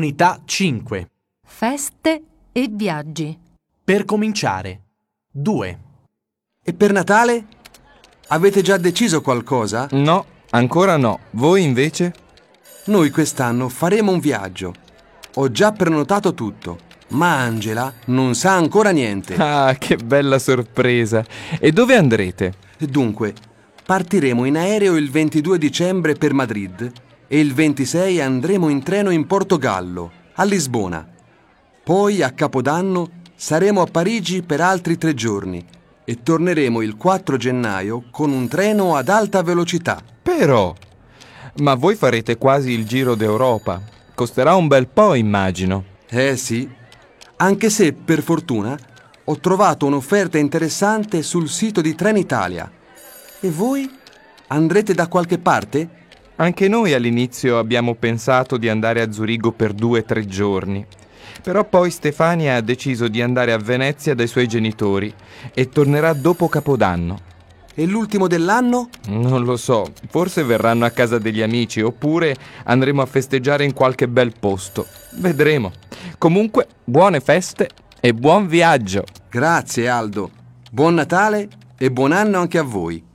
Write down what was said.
Unità 5. Feste e viaggi. Per cominciare. 2. E per Natale? Avete già deciso qualcosa? No, ancora no. Voi invece? Noi quest'anno faremo un viaggio. Ho già prenotato tutto, ma Angela non sa ancora niente. Ah, che bella sorpresa. E dove andrete? Dunque, partiremo in aereo il 22 dicembre per Madrid e il 26 andremo in treno in Portogallo, a Lisbona. Poi a Capodanno saremo a Parigi per altri tre giorni e torneremo il 4 gennaio con un treno ad alta velocità. Però... Ma voi farete quasi il giro d'Europa. Costerà un bel po', immagino. Eh sì, anche se per fortuna ho trovato un'offerta interessante sul sito di Trenitalia. E voi? Andrete da qualche parte? Anche noi all'inizio abbiamo pensato di andare a Zurigo per due o tre giorni. Però poi Stefania ha deciso di andare a Venezia dai suoi genitori e tornerà dopo Capodanno. E l'ultimo dell'anno? Non lo so, forse verranno a casa degli amici oppure andremo a festeggiare in qualche bel posto. Vedremo. Comunque, buone feste e buon viaggio. Grazie Aldo. Buon Natale e buon anno anche a voi.